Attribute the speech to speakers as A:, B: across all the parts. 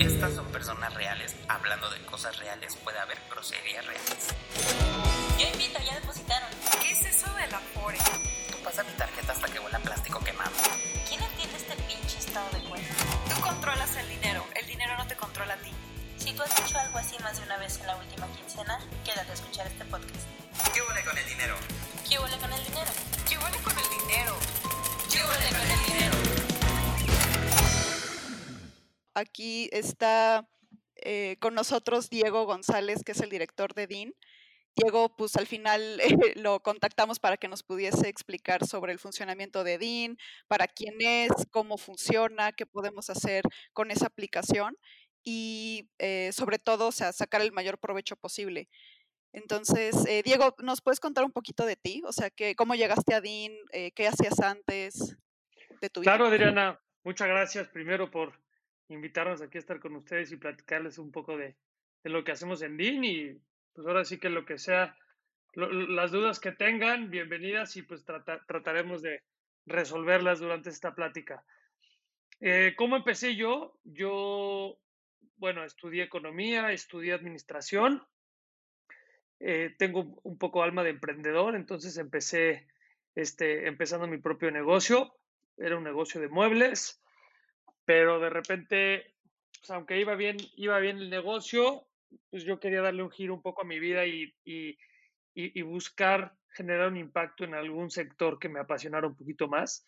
A: Estas son personas reales. Hablando de cosas reales, puede haber groserías reales.
B: Yo invito, ya depositaron.
C: Aquí está eh, con nosotros Diego González, que es el director de DIN. Diego, pues al final eh, lo contactamos para que nos pudiese explicar sobre el funcionamiento de DIN, para quién es, cómo funciona, qué podemos hacer con esa aplicación y eh, sobre todo, o sea, sacar el mayor provecho posible. Entonces, eh, Diego, ¿nos puedes contar un poquito de ti? O sea, que, ¿cómo llegaste a DIN? Eh, ¿Qué hacías antes de tu vida?
D: Claro, Adriana, muchas gracias primero por invitarnos aquí a estar con ustedes y platicarles un poco de, lo que hacemos en DIN y pues ahora sí que lo que sea, las dudas que tengan, bienvenidas y pues trata- trataremos de resolverlas durante esta plática. Eh, ¿Cómo empecé yo? Yo, bueno, estudié economía, estudié administración, eh, tengo un poco alma de emprendedor, entonces empecé este, empezando mi propio negocio, era un negocio de muebles, pero de repente, aunque iba bien, iba bien el negocio, pues yo quería darle un giro un poco a mi vida y, buscar generar un impacto en algún sector que me apasionara un poquito más.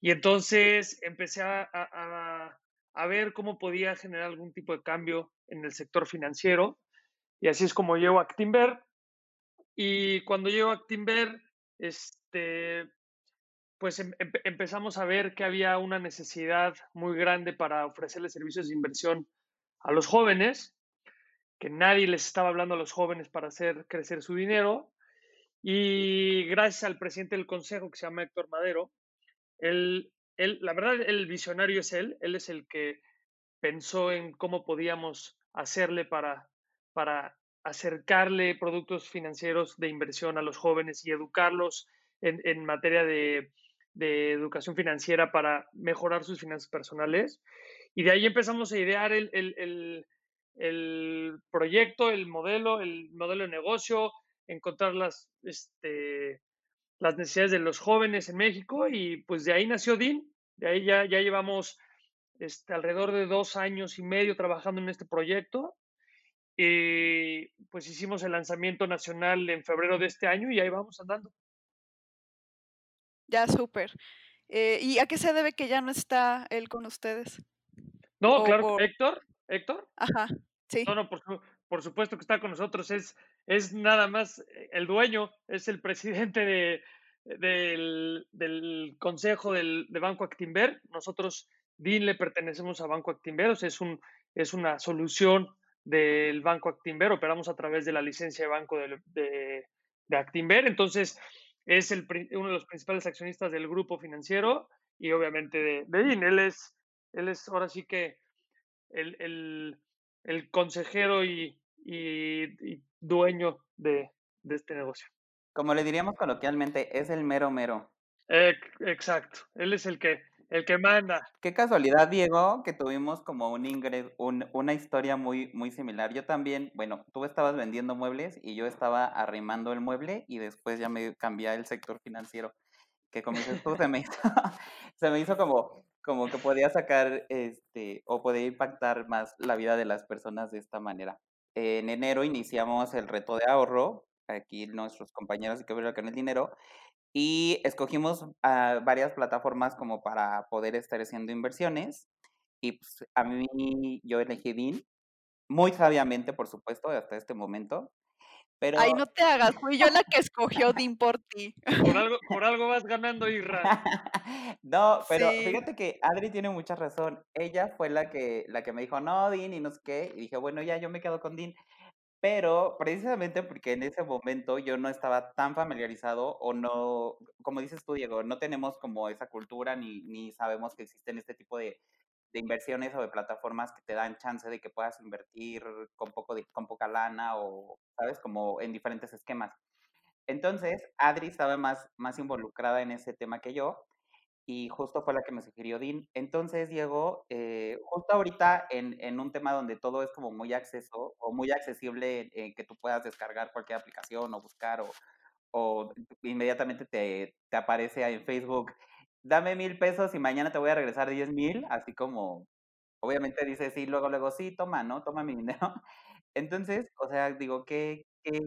D: Y entonces empecé a, a- a- a ver cómo podía generar algún tipo de cambio en el sector financiero. Y así es como llego a Actinver. Y cuando llego a Actinver, este, pues em- empe- empezamos a ver que había una necesidad muy grande para ofrecerle servicios de inversión a los jóvenes, que nadie les estaba hablando a los jóvenes para hacer crecer su dinero. Y gracias al presidente del consejo, que se llama Héctor Madero, él, él, la verdad, el visionario es él, él es el que pensó en cómo podíamos hacerle para, para acercarle productos financieros de inversión a los jóvenes y educarlos en, en materia de, de educación financiera para mejorar sus finanzas personales. Y de ahí empezamos a idear el, el, el, proyecto, el modelo, el modelo de negocio, encontrar las, este, las necesidades de los jóvenes en México y pues de ahí nació DIN. De ahí ya, ya llevamos este, alrededor de dos años y medio trabajando en este proyecto. Y pues hicimos el lanzamiento nacional en febrero de este año y ahí vamos andando.
C: Ya, súper. Eh, ¿Y a qué se debe que ya no está él con ustedes?
D: No,
C: O
D: claro,
C: por-
D: Héctor, Héctor,
C: Ajá, sí.
D: no, no, por, por supuesto que está con nosotros, es, es nada más eh, el dueño, es el presidente de, del, del consejo del, de Banco Actinver. Nosotros, DIN, le pertenecemos a Banco Actinver, o sea, es, un, es una solución del Banco Actinver, operamos a través de la licencia de banco de, de, de Actinver, entonces es el, uno de los principales accionistas del grupo financiero y obviamente de, de DIN. Él es, él es ahora sí que el, el, el consejero y, y- y dueño de, de este negocio.
E: Como le diríamos coloquialmente, es el mero mero.
D: Exacto, él es el que, el que manda.
E: Qué casualidad, Diego, que tuvimos como un ingreso, una historia muy, muy similar. Yo también, bueno, tú estabas vendiendo muebles y yo estaba arrimando el mueble y después ya me cambié al sector financiero, que como dices tú, se me hizo, se me hizo como, como que podía sacar, este, o podía impactar más la vida de las personas de esta manera. En enero iniciamos el reto de ahorro, aquí nuestros compañeros de que con el dinero, y escogimos ah, varias plataformas como para poder estar haciendo inversiones. Y pues, a mí yo elegí DIN, muy sabiamente, por supuesto, hasta este momento. Pero
C: Ay, no te hagas, fui yo la que escogió DIN por ti.
D: Por algo, por algo vas ganando, Irra.
E: no, pero
C: Sí.
E: fíjate que Adri tiene mucha razón. Ella fue la que, la que me dijo, no, DIN, y no sé qué. Y dije, bueno, ya yo me quedo con DIN. Pero precisamente porque en ese momento yo no estaba tan familiarizado o no, como dices tú, Diego, no tenemos como esa cultura ni, ni sabemos que existen este tipo de, de inversiones o de plataformas que te dan chance de que puedas invertir con, poco de- con poca lana o, ¿sabes? Como en diferentes esquemas. Entonces, Adri estaba más, más involucrada en ese tema que yo y justo fue la que me sugirió Dean. Entonces, Diego, eh, justo ahorita en, en, un tema donde todo es como muy acceso o muy accesible, eh, que tú puedas descargar cualquier aplicación o buscar o, o inmediatamente te, te aparece en Facebook, dame mil pesos y mañana te voy a regresar diez mil, así como, obviamente dice sí, luego, luego sí, toma, ¿no? Toma mi dinero. Entonces, o sea, digo, que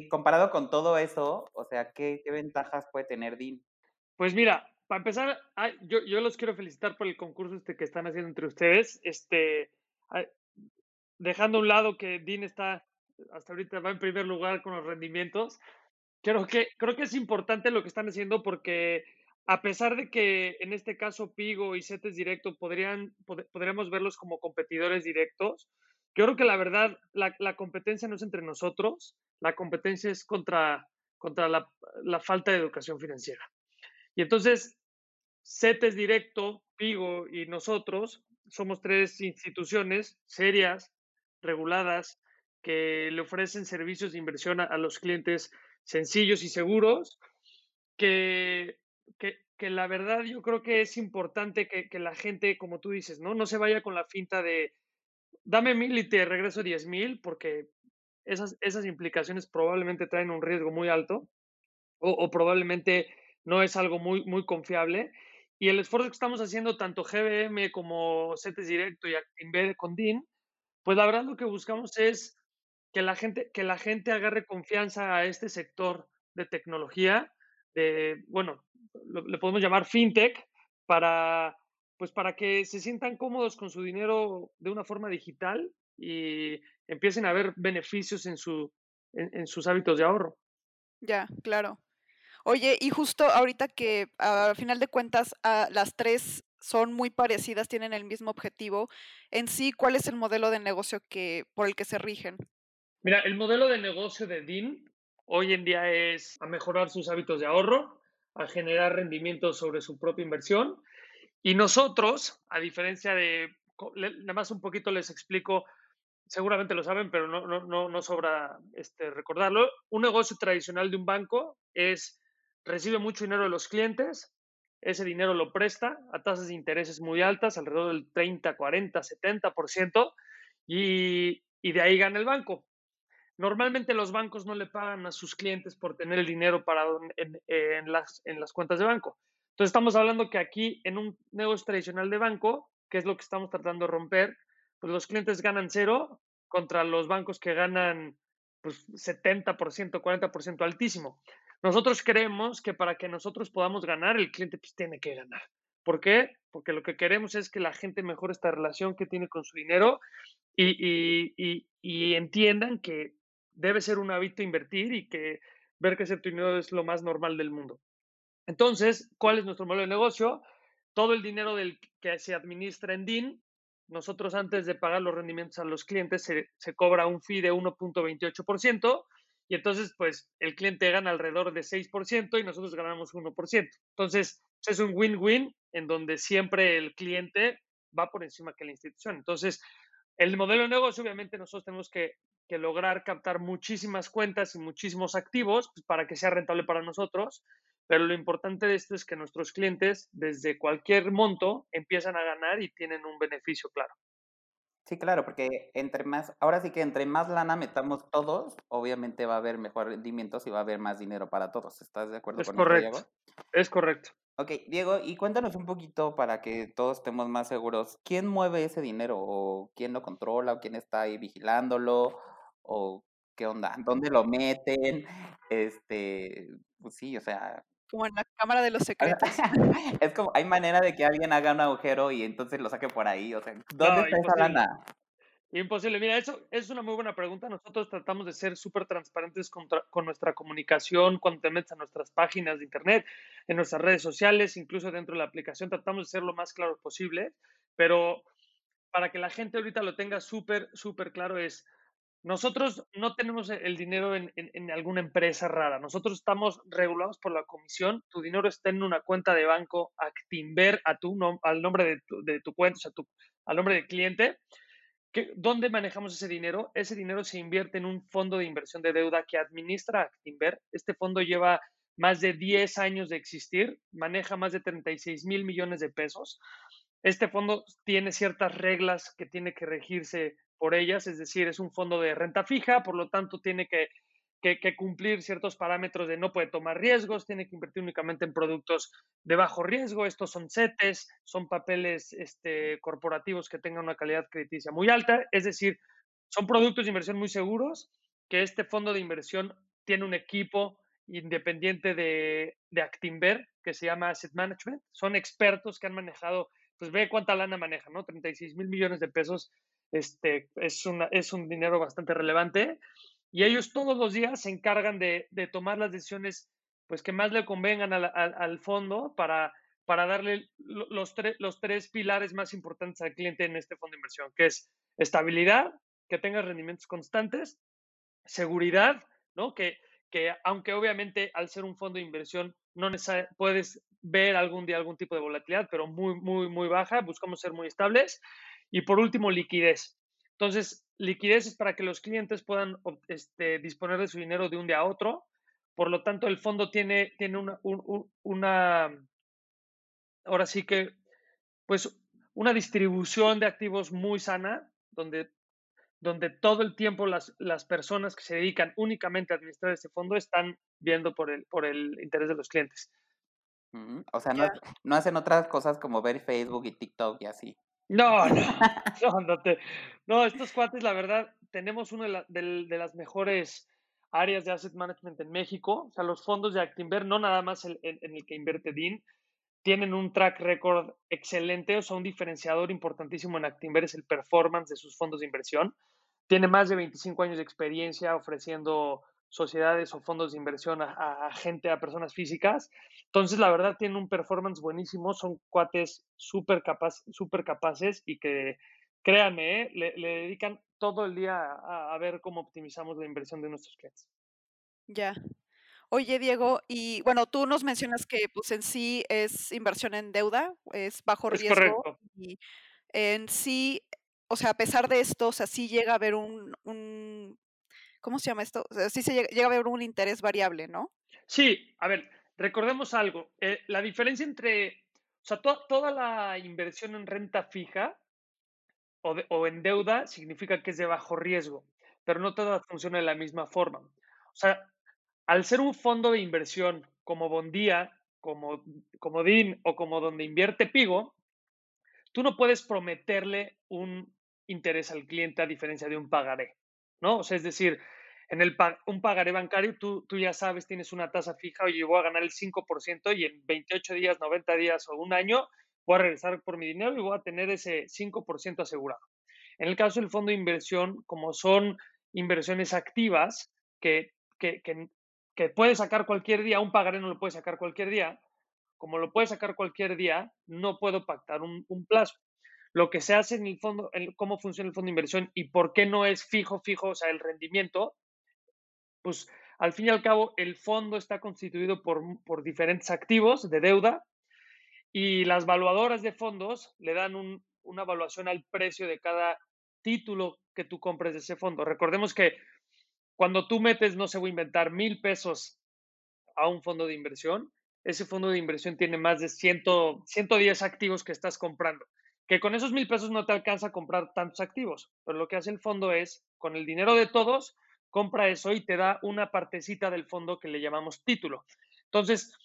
E: comparado con todo eso, o sea, ¿qué, qué ventajas puede tener Dean?
D: Pues mira, para empezar, yo, yo, los quiero felicitar por el concurso este que están haciendo entre ustedes. Este, dejando a un lado que Dean está, hasta ahorita va en primer lugar con los rendimientos, creo que, creo que es importante lo que están haciendo porque a pesar de que en este caso Pigo y CETES Directo podrían, podríamos verlos como competidores directos, yo creo que la verdad, la, la, competencia no es entre nosotros, la competencia es contra, contra la, la falta de educación financiera. Y entonces, CETES Directo, Pigo y nosotros somos tres instituciones serias, reguladas, que le ofrecen servicios de inversión a, los clientes sencillos y seguros, que, que, que, la verdad yo creo que es importante que, que, la gente, como tú dices, ¿no? no se vaya con la finta de dame mil y te regreso diez mil, porque esas, esas implicaciones probablemente traen un riesgo muy alto o, o probablemente no es algo muy, muy confiable. Y el esfuerzo que estamos haciendo tanto GBM como CETES Directo y Actinver con DIN, pues la verdad lo que buscamos es que la gente, que la gente agarre confianza a este sector de tecnología, de, bueno, le podemos llamar fintech, para, pues para que se sientan cómodos con su dinero de una forma digital y empiecen a ver beneficios en, su, en sus hábitos de ahorro.
C: Ya, claro. Oye, y justo ahorita que a final de cuentas a las tres son muy parecidas, tienen el mismo objetivo, en sí, ¿cuál es el modelo de negocio que, por el que se rigen?
D: Mira, el modelo de negocio de DIN hoy en día es a mejorar sus hábitos de ahorro, a generar rendimientos sobre su propia inversión. Y nosotros, a diferencia de, nada más un poquito les explico, seguramente lo saben, pero no, no, no, no sobra este, recordarlo, un negocio tradicional de un banco es recibe mucho dinero de los clientes, ese dinero lo presta a tasas de intereses muy altas, alrededor del 30, 40, 70%, y, y de ahí gana el banco. Normalmente los bancos no le pagan a sus clientes por tener el dinero para en, en, las, en las cuentas de banco. Entonces estamos hablando que aquí en un negocio tradicional de banco, que es lo que estamos tratando de romper, pues los clientes ganan cero contra los bancos que ganan pues 70%, 40% altísimo. Nosotros creemos que para que nosotros podamos ganar, el cliente pues, tiene que ganar. ¿Por qué? Porque lo que queremos es que la gente mejore esta relación que tiene con su dinero y, y, y, entiendan que debe ser un hábito invertir y que ver que ese dinero es lo más normal del mundo. Entonces, ¿cuál es nuestro modelo de negocio? Todo el dinero del que se administra en DIN, nosotros antes de pagar los rendimientos a los clientes se, se cobra un fee de 1.28% y entonces pues el cliente gana alrededor de 6% y nosotros ganamos 1%. Entonces es un win-win en donde siempre el cliente va por encima que la institución. Entonces, el modelo de negocio, obviamente nosotros tenemos que, que lograr captar muchísimas cuentas y muchísimos activos pues, para que sea rentable para nosotros, pero lo importante de esto es que nuestros clientes desde cualquier monto empiezan a ganar y tienen un beneficio claro.
E: Sí, claro, porque entre más, ahora sí que entre más lana metamos todos, obviamente va a haber mejor rendimientos y va a haber más dinero para todos. ¿Estás de acuerdo
D: es
E: con
D: correcto.
E: Diego?
D: Es correcto.
E: Ok, Diego, y cuéntanos un poquito para que todos estemos más seguros. ¿Quién mueve ese dinero? ¿O quién lo controla? ¿O quién está ahí vigilándolo? ¿O qué onda? ¿Dónde lo meten? Este, pues sí, o sea,
C: como en la cámara de los secretos.
E: es como, hay manera de que alguien haga un agujero y entonces lo saque por ahí. O sea, ¿dónde está esa lana?
D: Imposible. Mira, eso es una muy buena pregunta. Nosotros tratamos de ser súper transparentes con, con, nuestra comunicación cuando te metes a nuestras páginas de internet, en nuestras redes sociales, incluso dentro de la aplicación. Tratamos de ser lo más claro posible, pero para que la gente ahorita lo tenga súper, súper claro es, nosotros no tenemos el dinero en, alguna empresa rara. Nosotros estamos regulados por la comisión. Tu dinero está en una cuenta de banco Actinver a tu, al nombre de tu, cuenta, o sea, al nombre del cliente. ¿Qué, ¿Dónde manejamos ese dinero? Ese dinero se invierte en un fondo de inversión de deuda que administra Actinver. Este fondo lleva más de 10 años de existir, maneja más de 36 mil millones de pesos. Este fondo tiene ciertas reglas que tiene que regirse por ellas, es decir, es un fondo de renta fija, por lo tanto tiene que, que, cumplir ciertos parámetros de no puede tomar riesgos, tiene que invertir únicamente en productos de bajo riesgo, estos son CETES, son papeles este, corporativos que tengan una calidad crediticia muy alta, es decir, son productos de inversión muy seguros que este fondo de inversión tiene un equipo independiente de, de Actinver que se llama Asset Management. Son expertos que han manejado, pues ve cuánta lana manejan, ¿no? 36 mil millones de pesos este, es, una, es un dinero bastante relevante. Y ellos todos los días se encargan de, de tomar las decisiones pues, que más le convengan al, al, fondo para, para darle los, los tres pilares más importantes al cliente en este fondo de inversión, que es estabilidad, que tenga rendimientos constantes, seguridad, ¿no? Que, que aunque obviamente al ser un fondo de inversión no puedes ver algún día algún tipo de volatilidad, pero muy, muy, muy baja, buscamos ser muy estables. Y por último, liquidez. Entonces, liquidez es para que los clientes puedan este, disponer de su dinero de un día a otro. Por lo tanto, el fondo tiene, tiene una, ahora sí que, pues, una distribución de activos muy sana, donde donde todo el tiempo las, las personas que se dedican únicamente a administrar ese fondo están viendo por el, por el interés de los clientes.
E: O sea, no, no, hacen otras cosas como ver Facebook y TikTok y así.
D: No, no, no, no, estos cuates, la verdad, tenemos una de, de, las mejores áreas de asset management en México. O sea, los fondos de Actinver, no nada más en, en el que invierte DIN, tienen un track record excelente, o sea, un diferenciador importantísimo en Actinver es el performance de sus fondos de inversión tiene más de 25 años de experiencia ofreciendo sociedades o fondos de inversión a, gente, a personas físicas. Entonces, la verdad, tienen un performance buenísimo, son cuates súper super capaces y que, créanme, ¿eh? le, dedican todo el día a, ver cómo optimizamos la inversión de nuestros clientes.
C: Ya. Oye, Diego, y bueno, tú nos mencionas que pues en sí es inversión en deuda, es bajo
D: es
C: riesgo
D: correcto.
C: y en sí o sea, a pesar de esto, o sea, sí llega a haber un, un ¿cómo se llama esto? O sí se llega, a haber un interés variable, ¿no?
D: Sí, a ver, recordemos algo. Eh, la diferencia entre, o sea, toda la inversión en renta fija o, o, en deuda significa que es de bajo riesgo, pero no toda funciona de la misma forma. O sea, al ser un fondo de inversión como Bondía, como, como DIN o como donde invierte Pigo, tú no puedes prometerle un interés al cliente a diferencia de un pagaré, ¿no? O sea, es decir, en el un pagaré bancario tú, tú ya sabes, tienes una tasa fija, oye, voy a ganar el 5% y en 28 días, 90 días o un año voy a regresar por mi dinero y voy a tener ese 5% asegurado. En el caso del fondo de inversión, como son inversiones activas que, que, que, puedes sacar cualquier día, un pagaré no lo puedes sacar cualquier día, como lo puedes sacar cualquier día, no puedo pactar un, un plazo lo que se hace en el fondo, cómo funciona el fondo de inversión y por qué no es fijo, fijo, o sea, el rendimiento, pues al fin y al cabo el fondo está constituido por, por diferentes activos de deuda y las valuadoras de fondos le dan una evaluación al precio de cada título que tú compres de ese fondo. Recordemos que cuando tú metes, no se voy a inventar, mil pesos a un fondo de inversión, ese fondo de inversión tiene más de 100, 110 activos que estás comprando que con esos mil pesos no te alcanza a comprar tantos activos, pero lo que hace el fondo es, con el dinero de todos, compra eso y te da una partecita del fondo que le llamamos título. Entonces,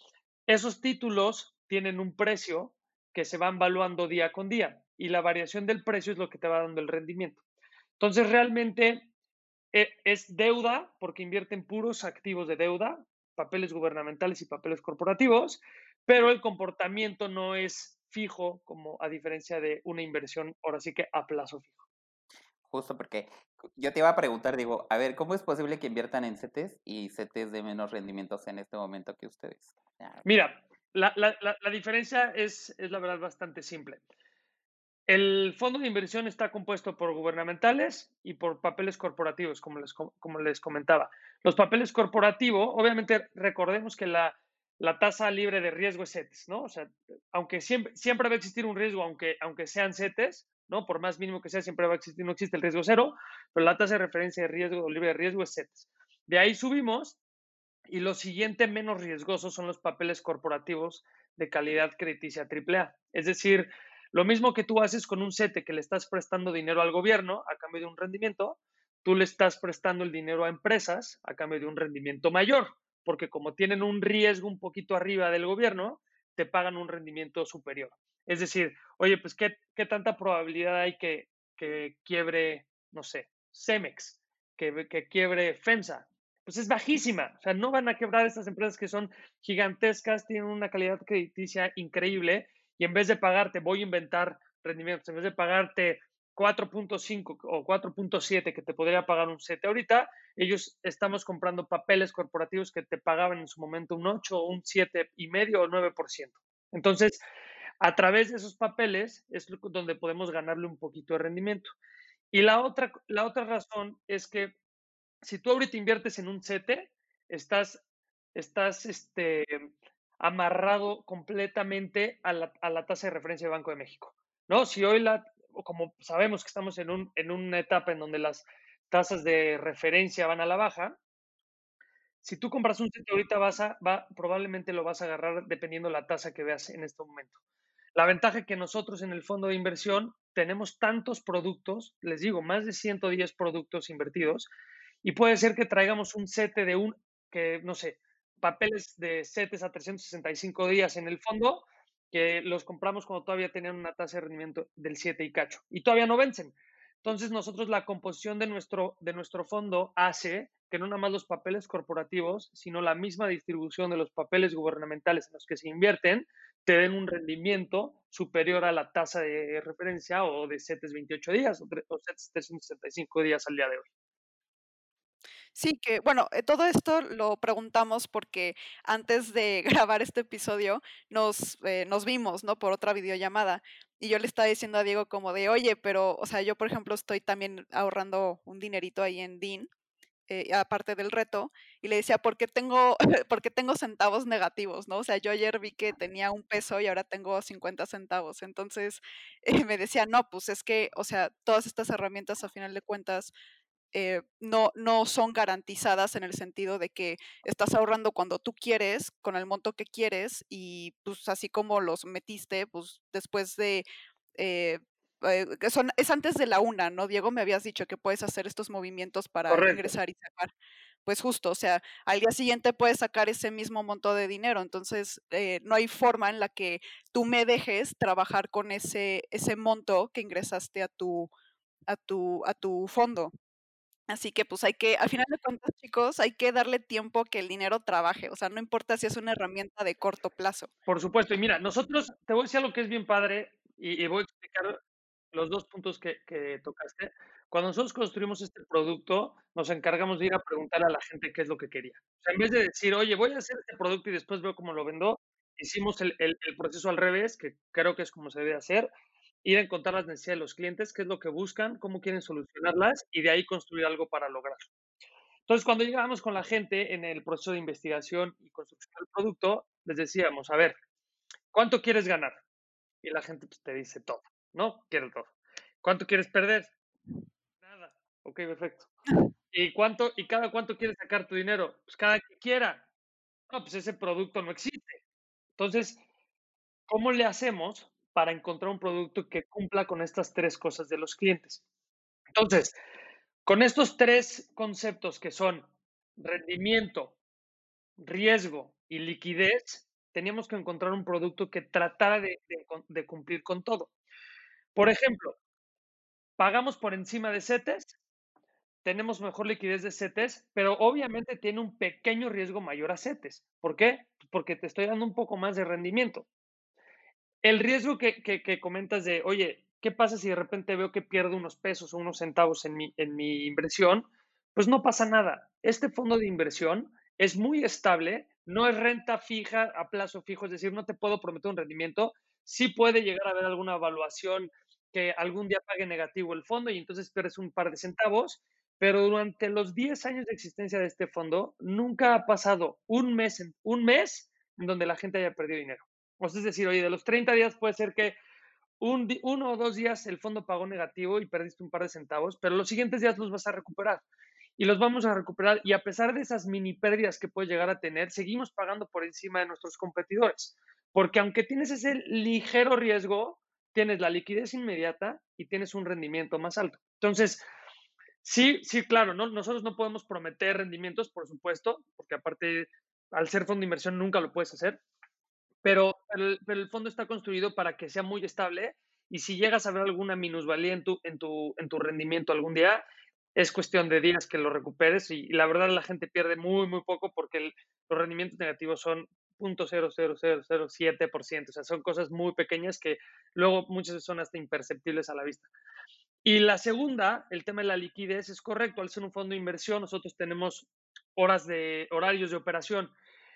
D: esos títulos tienen un precio que se van valuando día con día y la variación del precio es lo que te va dando el rendimiento. Entonces, realmente eh, es deuda porque invierten puros activos de deuda, papeles gubernamentales y papeles corporativos, pero el comportamiento no es fijo, como a diferencia de una inversión, ahora sí que a plazo fijo.
E: Justo porque yo te iba a preguntar, digo, a ver, ¿cómo es posible que inviertan en CETES y CETES de menos rendimientos en este momento que ustedes?
D: Mira, la, la, la, diferencia es, es la verdad bastante simple. El fondo de inversión está compuesto por gubernamentales y por papeles corporativos, como les, como les comentaba. Los papeles corporativos, obviamente recordemos que la, la tasa libre de riesgo es CETES, ¿no? O sea, aunque siempre, siempre va a existir un riesgo, aunque, aunque sean CETES, ¿no? Por más mínimo que sea, siempre va a existir, no existe el riesgo cero, pero la tasa de referencia de riesgo libre de riesgo es CETES. De ahí subimos Y lo siguiente menos riesgoso son los papeles corporativos de calidad crediticia AAA. Es decir, lo mismo que tú haces con un CETE que le estás prestando dinero al gobierno a cambio de un rendimiento, tú le estás prestando el dinero a empresas a cambio de un rendimiento mayor, porque como tienen un riesgo un poquito arriba del gobierno, te pagan un rendimiento superior. Es decir, oye, pues qué, qué tanta probabilidad hay que, que quiebre, no sé, Cemex, que, que quiebre FEMSA, pues es bajísima. O sea, no van a quebrar estas empresas que son gigantescas, tienen una calidad crediticia increíble y en vez de pagarte, voy a inventar rendimientos, en vez de pagarte 4.5 o 4.7 que te podría pagar un 7 ahorita, ellos estamos comprando papeles corporativos que te pagaban en su momento un 8 o un 7 y medio o 9%. Entonces, a través de esos papeles es donde podemos ganarle un poquito de rendimiento. Y la otra, la otra razón es que si tú ahorita inviertes en un CETE, estás, estás este, amarrado completamente a la, a la, tasa de referencia de Banco de México. ¿no? Si hoy, la, como sabemos que estamos en, un, en una etapa en donde las tasas de referencia van a la baja, si tú compras un CETE ahorita vas a, va, probablemente lo vas a agarrar dependiendo la tasa que veas en este momento. La ventaja es que nosotros en el fondo de inversión tenemos tantos productos, les digo, más de 110 productos invertidos, y puede ser que traigamos un sete de un, que no sé, papeles de setes a 365 días en el fondo, que los compramos cuando todavía tenían una tasa de rendimiento del 7 y cacho, y todavía no vencen. Entonces nosotros la composición de nuestro, de nuestro fondo hace que no nada más los papeles corporativos, sino la misma distribución de los papeles gubernamentales en los que se invierten, te den un rendimiento superior a la tasa de referencia o de CETES 28 días o, o CETES 365 días al día de hoy.
C: Sí, que bueno, eh, todo esto lo preguntamos porque antes de grabar este episodio nos, eh, nos vimos, ¿no? Por otra videollamada. Y yo le estaba diciendo a Diego como de, oye, pero, o sea, yo por ejemplo estoy también ahorrando un dinerito ahí en DIN, eh, aparte del reto, y le decía, ¿por qué, tengo, ¿por qué tengo centavos negativos? ¿no? O sea, yo ayer vi que tenía un peso y ahora tengo 50 centavos. Entonces eh, me decía, no, pues es que, o sea, todas estas herramientas a final de cuentas eh, no, no son garantizadas en el sentido de que estás ahorrando cuando tú quieres, con el monto que quieres, y pues así como los metiste, pues después de... Eh, eh, son, es antes de la una, ¿no? Diego, me habías dicho que puedes hacer estos movimientos para
D: Correcto.
C: ingresar y sacar. Pues justo, o sea, al día siguiente puedes sacar ese mismo monto de dinero, entonces eh, no hay forma en la que tú me dejes trabajar con ese, ese monto que ingresaste a tu, a tu, a tu fondo. Así que pues hay que, al final de cuentas, chicos, hay que darle tiempo que el dinero trabaje. O sea, no importa si es una herramienta de corto plazo.
D: Por supuesto. Y mira, nosotros, te voy a decir algo que es bien padre y, y voy a explicar los dos puntos que, que, tocaste. Cuando nosotros construimos este producto, nos encargamos de ir a preguntar a la gente qué es lo que quería. O sea, en vez de decir, oye, voy a hacer este producto y después veo cómo lo vendo, hicimos el, el, el proceso al revés, que creo que es como se debe hacer ir a encontrar las necesidades de los clientes, qué es lo que buscan, cómo quieren solucionarlas y de ahí construir algo para lograrlo. Entonces, cuando llegábamos con la gente en el proceso de investigación y construcción del producto, les decíamos, a ver, ¿cuánto quieres ganar? Y la gente pues, te dice todo, ¿no? Quiero todo. ¿Cuánto quieres perder? Nada. Ok, perfecto. ¿Y cuánto y cada cuánto quieres sacar tu dinero? Pues cada que quiera. No, pues ese producto no existe. Entonces, ¿cómo le hacemos para encontrar un producto que cumpla con estas tres cosas de los clientes. Entonces, con estos tres conceptos que son rendimiento, riesgo y liquidez, teníamos que encontrar un producto que tratara de, cumplir con todo. Por ejemplo, pagamos por encima de CETES, tenemos mejor liquidez de CETES, pero obviamente tiene un pequeño riesgo mayor a CETES. ¿Por qué? Porque te estoy dando un poco más de rendimiento. El riesgo que, que, que, comentas de, oye, ¿qué pasa si de repente veo que pierdo unos pesos o unos centavos en mi, en mi inversión? Pues no pasa nada. Este fondo de inversión es muy estable, no es renta fija a plazo fijo, es decir, no te puedo prometer un rendimiento. Sí puede llegar a haber alguna evaluación que algún día pague negativo el fondo y entonces pierdes un par de centavos, pero durante los 10 años de existencia de este fondo nunca ha pasado un mes, un mes en donde la gente haya perdido dinero. O sea, es decir, oye, de los 30 días puede ser que un, uno o dos días el fondo pagó negativo y perdiste un par de centavos, pero los siguientes días los vas a recuperar. y los vamos a recuperar y a pesar de esas mini pérdidas que puedes llegar a tener, seguimos pagando por encima de nuestros competidores, porque aunque tienes ese ligero riesgo, tienes la liquidez inmediata y tienes un rendimiento más alto. Entonces, sí, sí, claro, ¿no? nosotros no podemos prometer rendimientos, por supuesto, porque aparte, al ser fondo de inversión nunca lo puedes hacer, pero el, pero el fondo está construido para que sea muy estable y si llegas a ver alguna minusvalía en tu, en tu, en tu rendimiento algún día, es cuestión de días que lo recuperes y, la verdad la gente pierde muy, muy poco porque los rendimientos negativos son 0.00007%, o sea, son cosas muy pequeñas que luego muchas veces son hasta imperceptibles a la vista. Y la segunda, el tema de la liquidez, es correcto, al ser un fondo de inversión, nosotros tenemos horas de horarios de operación.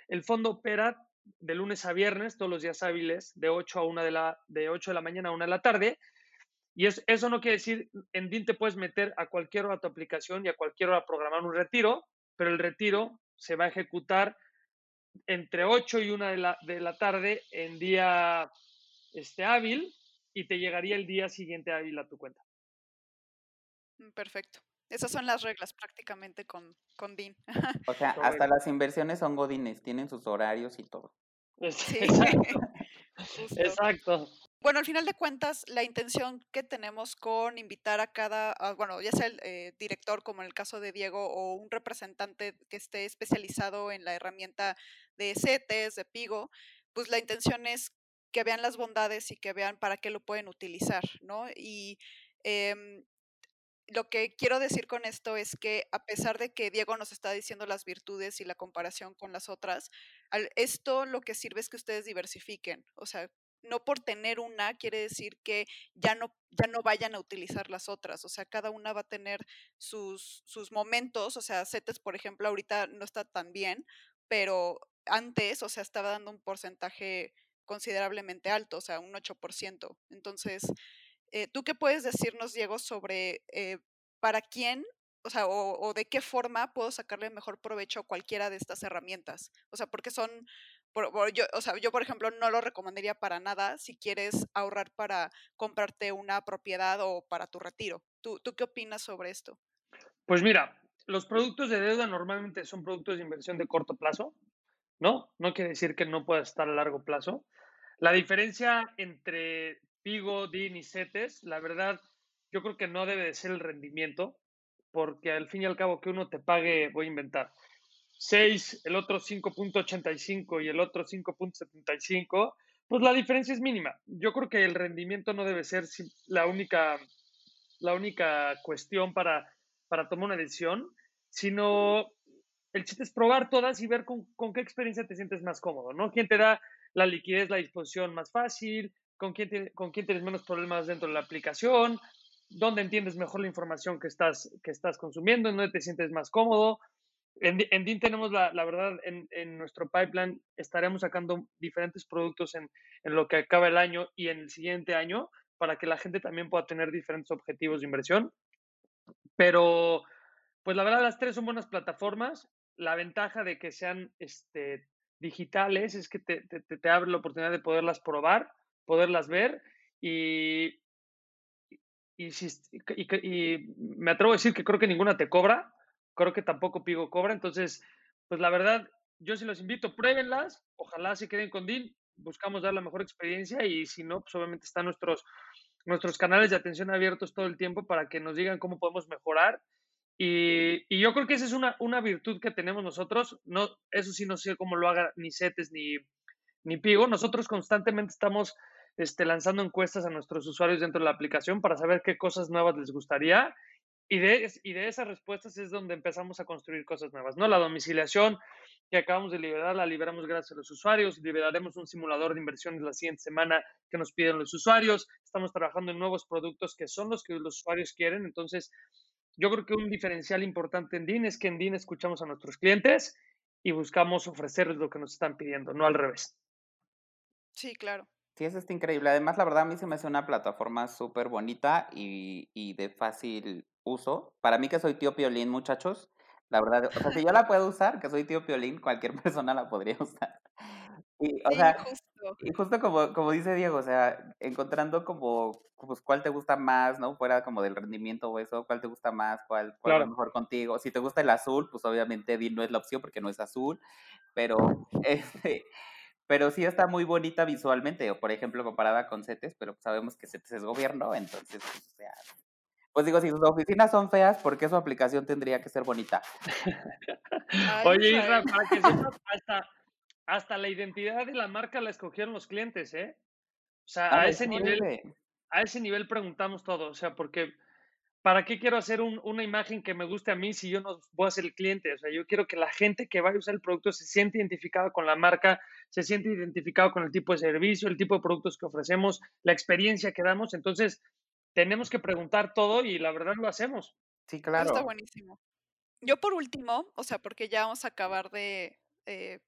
D: El fondo opera de lunes a viernes, todos los días hábiles, de 8 a 1 de la, de 8 de la mañana a 1 de la tarde. Y eso no quiere decir, en DIN te puedes meter a cualquier hora tu aplicación y a cualquier hora programar un retiro, pero el retiro se va a ejecutar entre 8 y 1 de la, de la tarde en día este, hábil y te llegaría el día siguiente hábil a tu cuenta.
C: Mm, perfecto. Esas son las reglas prácticamente con, con DIN.
E: O sea, hasta las inversiones son godines, tienen sus horarios y todo.
D: Sí. Exacto.
C: Bueno, al final de cuentas, la intención que tenemos con invitar a cada, bueno, ya sea el eh, director, como en el caso de Diego, o un representante que esté especializado en la herramienta de CETES, de Pigo, pues la intención es que vean las bondades y que vean para qué lo pueden utilizar, ¿no? Y em, lo que quiero decir con esto es que a pesar de que Diego nos está diciendo las virtudes y la comparación con las otras, esto lo que sirve es que ustedes diversifiquen. O sea, no por tener una quiere decir que ya no, ya no vayan a utilizar las otras. O sea, cada una va a tener sus, sus momentos. O sea, CETES, por ejemplo, ahorita no está tan bien, pero antes, o sea, estaba dando un porcentaje considerablemente alto, o sea, un 8%. Entonces, eh, ¿Tú qué puedes decirnos, Diego, sobre eh, para quién, o sea, o, de qué forma puedo sacarle mejor provecho a cualquiera de estas herramientas? O sea, porque son, yo, o sea, yo, por ejemplo, no lo recomendaría para nada si quieres ahorrar para comprarte una propiedad o para tu retiro. ¿Tú, tú qué opinas sobre esto?
D: Pues mira, los productos de deuda normalmente son productos de inversión de corto plazo, ¿no? No quiere decir que no pueda estar a largo plazo. La diferencia entre Pigo, DIN y CETES, la verdad, yo creo que no debe de ser el rendimiento, porque al fin y al cabo que uno te pague, voy a inventar, 6, el otro 5.85 y el otro 5.75, pues la diferencia es mínima. Yo creo que el rendimiento no debe ser la única, la única cuestión para, para tomar una decisión, sino el chiste es probar todas y ver con, con, qué experiencia te sientes más cómodo, ¿no? ¿Quién te da la liquidez, la disposición más fácil? Con quién, tienes menos problemas dentro de la aplicación, dónde entiendes mejor la información que estás, que estás consumiendo, en dónde te sientes más cómodo. En, en DIN tenemos la, la verdad, en, en, nuestro pipeline estaremos sacando diferentes productos en, en, lo que acaba el año y en el siguiente año para que la gente también pueda tener diferentes objetivos de inversión. Pero, pues la verdad, las tres son buenas plataformas. La ventaja de que sean este, digitales es que te, te, te abre la oportunidad de poderlas probar poderlas ver y, y, y, me atrevo a decir que creo que ninguna te cobra, creo que tampoco Pigo cobra, entonces, pues la verdad, yo sí los invito, pruébenlas, ojalá se queden con DIN, buscamos dar la mejor experiencia y si no, pues obviamente están nuestros, nuestros canales de atención abiertos todo el tiempo para que nos digan cómo podemos mejorar. Y, y yo creo que esa es una, una virtud que tenemos nosotros. No, eso sí no sé cómo lo haga ni CETES ni, ni Pigo. Nosotros constantemente estamos este, lanzando encuestas a nuestros usuarios dentro de la aplicación para saber qué cosas nuevas les gustaría. Y de, y de esas respuestas es donde empezamos a construir cosas nuevas, ¿no? La domiciliación que acabamos de liberar, la liberamos gracias a los usuarios. Liberaremos un simulador de inversiones la siguiente semana que nos piden los usuarios. Estamos trabajando en nuevos productos que son los que los usuarios quieren. Entonces, yo creo que un diferencial importante en DIN es que en DIN escuchamos a nuestros clientes y buscamos ofrecerles lo que nos están pidiendo, no al revés.
C: Sí, claro.
E: Sí, eso está increíble. Además, la verdad, a mí se me hace una plataforma súper bonita y, y, de fácil uso. Para mí que soy tío Piolín, muchachos, la verdad, o sea, si yo la puedo usar, que soy tío Piolín, cualquier persona la podría usar. Y, o
C: Sí,
E: sea,
C: justo.
E: y justo como, como dice Diego, o sea, encontrando como, pues, cuál te gusta más, ¿no? Fuera como del rendimiento o eso, cuál te gusta más, cuál, cuál
D: Claro.
E: mejor contigo. Si te gusta el azul, pues obviamente Dean no es la opción porque no es azul, pero, este, pero sí está muy bonita visualmente, o por ejemplo comparada con CETES, pero sabemos que CETES es gobierno, entonces, pues, o sea, pues digo, si sus oficinas son feas, ¿por qué su aplicación tendría que ser bonita?
C: Ay,
D: Oye, Isra,
C: Israel.
D: para que sepas, hasta, hasta la identidad de la marca la escogieron los clientes, ¿eh? O sea, a
E: es
D: ese nivel, a ese nivel preguntamos todo, o sea, porque ¿para qué quiero hacer un- una imagen que me guste a mí si yo no voy a ser el cliente? O sea, yo quiero que la gente que vaya a usar el producto se siente identificada con la marca, se siente identificado con el tipo de servicio, el tipo de productos que ofrecemos, la experiencia que damos. Entonces, tenemos que preguntar todo y la verdad lo hacemos.
E: Sí,
C: Eso está
E: claro.
C: buenísimo. Yo por último, o sea, porque ya vamos a acabar de eh,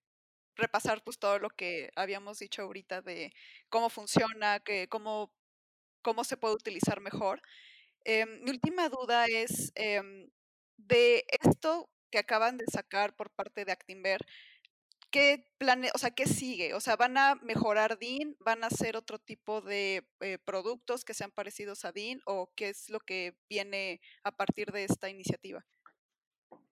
C: repasar pues todo lo que habíamos dicho ahorita de cómo funciona, que cómo, cómo se puede utilizar mejor. Em, mi última duda es em, de esto que acaban de sacar por parte de Actinver, ¿qué plane, o sea, qué sigue? O sea, ¿van a mejorar DIN? ¿Van a hacer otro tipo de eh, productos que sean parecidos a DIN? ¿O qué es lo que viene a partir de esta iniciativa?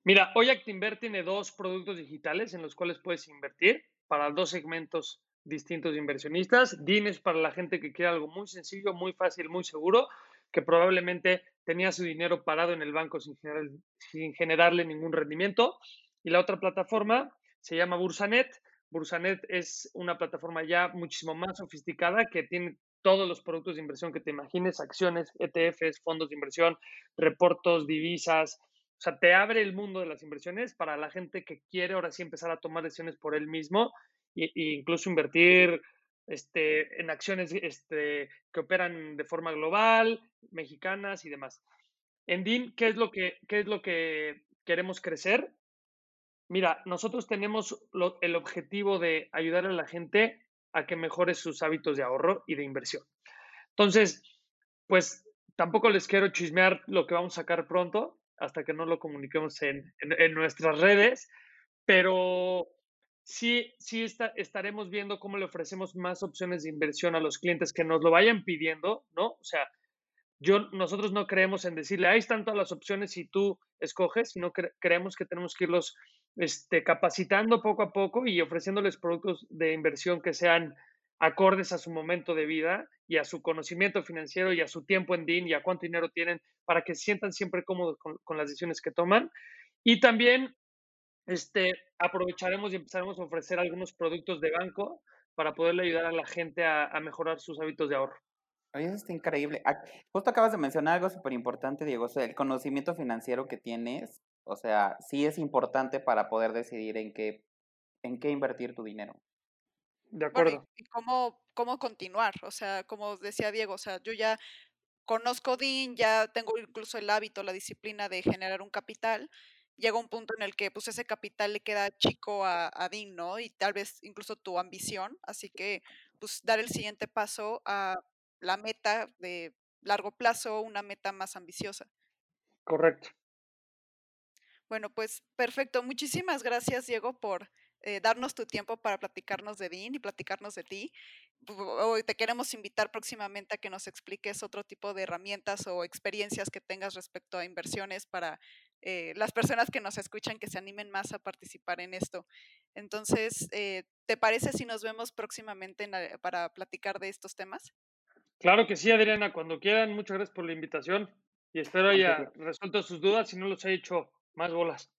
D: Mira, hoy Actinver tiene dos productos digitales en los cuales puedes invertir para dos segmentos distintos de inversionistas. DIN es para la gente que quiere algo muy sencillo, muy fácil, muy seguro, que probablemente tenía su dinero parado en el banco sin, generar, sin generarle ningún rendimiento. Y la otra plataforma se llama Bursanet. Bursanet es una plataforma ya muchísimo más sofisticada que tiene todos los productos de inversión que te imagines, acciones, ETFs, fondos de inversión, reportos, divisas, o sea, te abre el mundo de las inversiones para la gente que quiere ahora sí empezar a tomar decisiones por él mismo e, e incluso invertir este, en acciones este, que operan de forma global, mexicanas y demás. En DIN, ¿qué es lo que, qué es lo que queremos crecer? Mira, nosotros tenemos el objetivo de ayudar a la gente a que mejore sus hábitos de ahorro y de inversión. Entonces, pues tampoco les quiero chismear lo que vamos a sacar pronto, hasta que no lo comuniquemos en, en nuestras redes, pero sí, sí está, estaremos viendo cómo le ofrecemos más opciones de inversión a los clientes que nos lo vayan pidiendo, ¿no? O sea, yo, nosotros no creemos en decirle, ahí están todas las opciones y tú escoges, sino que creemos que tenemos que irlos este, capacitando poco a poco y ofreciéndoles productos de inversión que sean acordes a su momento de vida y a su conocimiento financiero y a su tiempo en DIN y a cuánto dinero tienen para que se sientan siempre cómodos con, con las decisiones que toman. Y también este, aprovecharemos y empezaremos a ofrecer algunos productos de banco para poderle ayudar a la gente a, a mejorar sus hábitos de ahorro.
E: Oye, eso está increíble. Justo acabas de mencionar algo súper importante, Diego. O sea, el conocimiento financiero que tienes, o sea, sí es importante para poder decidir en qué, en qué invertir tu dinero.
D: De acuerdo.
C: Bueno, y, y cómo, cómo continuar. O sea, como decía Diego, o sea, yo ya conozco DIN, ya tengo incluso el hábito, la disciplina de generar un capital. Llega un punto en el que pues ese capital le queda chico a, a DIN, ¿no? Y tal vez incluso tu ambición. Así que pues dar el siguiente paso a la meta de largo plazo, una meta más ambiciosa.
D: Correcto.
C: Bueno, pues perfecto. Muchísimas gracias, Diego, por eh, darnos tu tiempo para platicarnos de DIN y platicarnos de ti. Hoy te queremos invitar próximamente a que nos expliques otro tipo de herramientas o experiencias que tengas respecto a inversiones para eh, las personas que nos escuchan que se animen más a participar en esto. Entonces, eh, ¿te parece si nos vemos próximamente la, para platicar de estos temas?
D: Claro que sí, Adriana, cuando quieran. Muchas gracias por la invitación y espero haya resuelto sus dudas y no los haya hecho más bolas.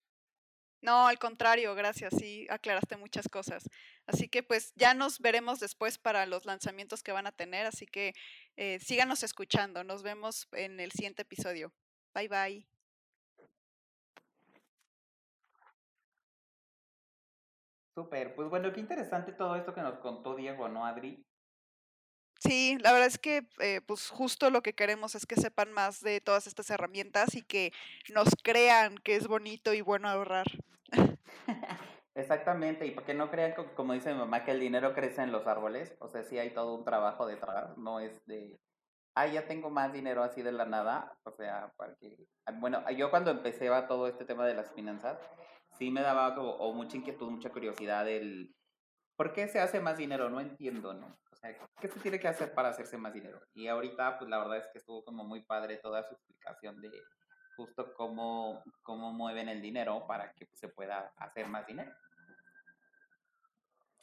C: No, al contrario, gracias, sí, aclaraste muchas cosas. Así que pues ya nos veremos después para los lanzamientos que van a tener, así que eh, síganos escuchando, nos vemos en el siguiente episodio. Bye bye.
E: Súper, pues bueno, qué interesante todo esto que nos contó Diego, ¿no, Adri?
C: Sí, la verdad es que eh, pues justo lo que queremos es que sepan más de todas estas herramientas y que nos crean que es bonito y bueno ahorrar.
E: Exactamente, y porque no crean, como dice mi mamá, que el dinero crece en los árboles, o sea, sí hay todo un trabajo detrás, no es de, ah, ya tengo más dinero así de la nada, o sea, para que, bueno, yo cuando empecé a todo este tema de las finanzas, sí me daba como, o mucha inquietud, mucha curiosidad el, ¿por qué se hace más dinero? No entiendo, ¿no? O sea, ¿qué se tiene que hacer para hacerse más dinero? Y ahorita, pues la verdad es que estuvo como muy padre toda su explicación de justo cómo, cómo mueven el dinero para que se pueda hacer más dinero.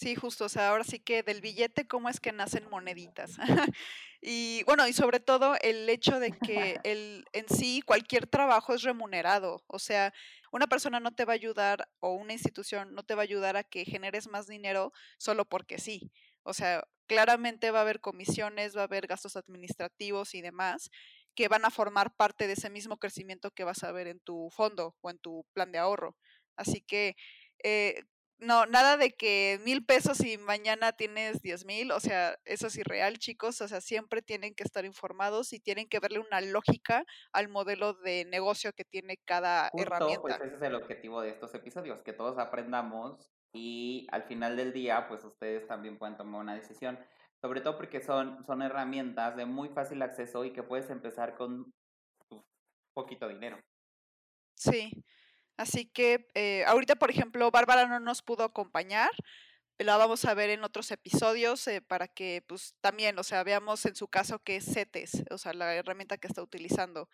C: Sí, justo, o sea, ahora sí que del billete, ¿cómo es que nacen moneditas? y bueno, y sobre todo el hecho de que el, en sí cualquier trabajo es remunerado, o sea, una persona no te va a ayudar o una institución no te va a ayudar a que generes más dinero solo porque sí. O sea, claramente va a haber comisiones, va a haber gastos administrativos y demás que van a formar parte de ese mismo crecimiento que vas a ver en tu fondo o en tu plan de ahorro. Así que eh, no, nada de que mil pesos y mañana tienes diez mil, o sea, eso es irreal, chicos, o sea, siempre tienen que estar informados y tienen que verle una lógica al modelo de negocio que tiene cada
E: Justo,
C: herramienta.
E: pues ese es el objetivo de estos episodios, que todos aprendamos y al final del día, pues ustedes también pueden tomar una decisión, sobre todo porque son, son herramientas de muy fácil acceso y que puedes empezar con pues, poquito dinero.
C: Sí, así que eh, ahorita, por ejemplo, Bárbara no nos pudo acompañar, la vamos a ver en otros episodios eh, para que pues también, o sea, veamos en su caso qué es CETES, o sea, la herramienta que está utilizando.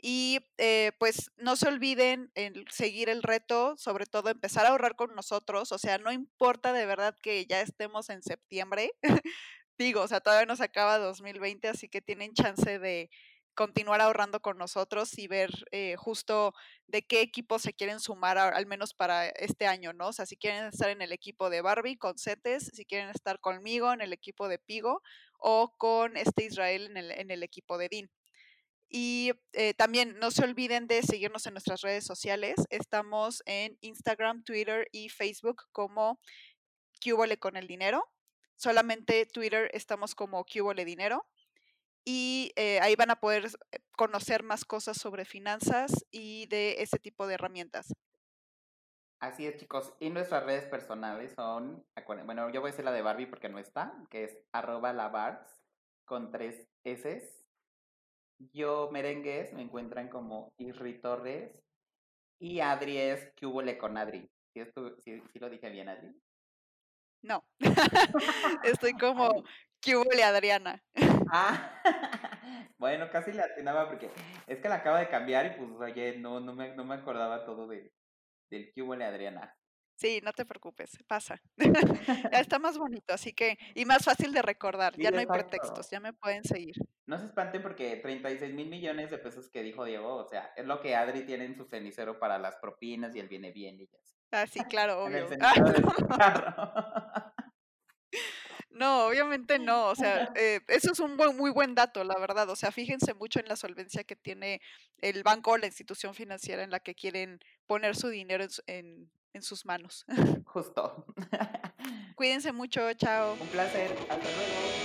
C: Y eh, pues no se olviden en seguir el reto, sobre todo empezar a ahorrar con nosotros, o sea, no importa de verdad que ya estemos en septiembre, digo, o sea, todavía nos acaba 2020, así que tienen chance de continuar ahorrando con nosotros y ver eh, justo de qué equipo se quieren sumar al menos para este año, ¿no? O sea, si quieren estar en el equipo de Barbie con CETES, si quieren estar conmigo en el equipo de Pigo o con este Israel en el, en el equipo de DIN. Y eh, también no se olviden de seguirnos en nuestras redes sociales. Estamos en Instagram, Twitter y Facebook como Cubole con el dinero. Solamente Twitter estamos como Cubole Dinero. Y eh, ahí van a poder eh, conocer más cosas sobre finanzas y de ese tipo de herramientas.
E: Así es, chicos. Y nuestras redes personales son, bueno, yo voy a decir la de Barbie porque no está, que es arroba la Barbs con tres S. Yo, merengues, me encuentran como Isri Torres. Y Adri es que hubo con Adri. ¿Sí, estu- sí- sí lo dije bien, Adri?
C: No, estoy como Cubole Adriana.
E: Ah, bueno, casi le atinaba porque es que la acabo de cambiar y pues, oye, no, no, me, no me acordaba todo de, del que hubo Adriana.
C: Sí, no te preocupes, pasa. ya está más bonito, así que, y más fácil de recordar,
E: Sí,
C: ya no hay
E: exacto.
C: pretextos, ya me pueden seguir.
E: No se espanten porque 36 mil millones de pesos que dijo Diego, o sea, es lo que Adri tiene en su cenicero para las propinas y el viene bien y ya.
C: Ah, sí, claro,
E: En el
C: obvio. Ah,
E: carro.
C: No, obviamente no, o sea, eh, eso es un buen- muy buen dato, la verdad, o sea, fíjense mucho en la solvencia que tiene el banco o la institución financiera en la que quieren poner su dinero en, en sus manos.
E: Justo.
C: Cuídense mucho, chao.
E: Un placer. Hasta luego.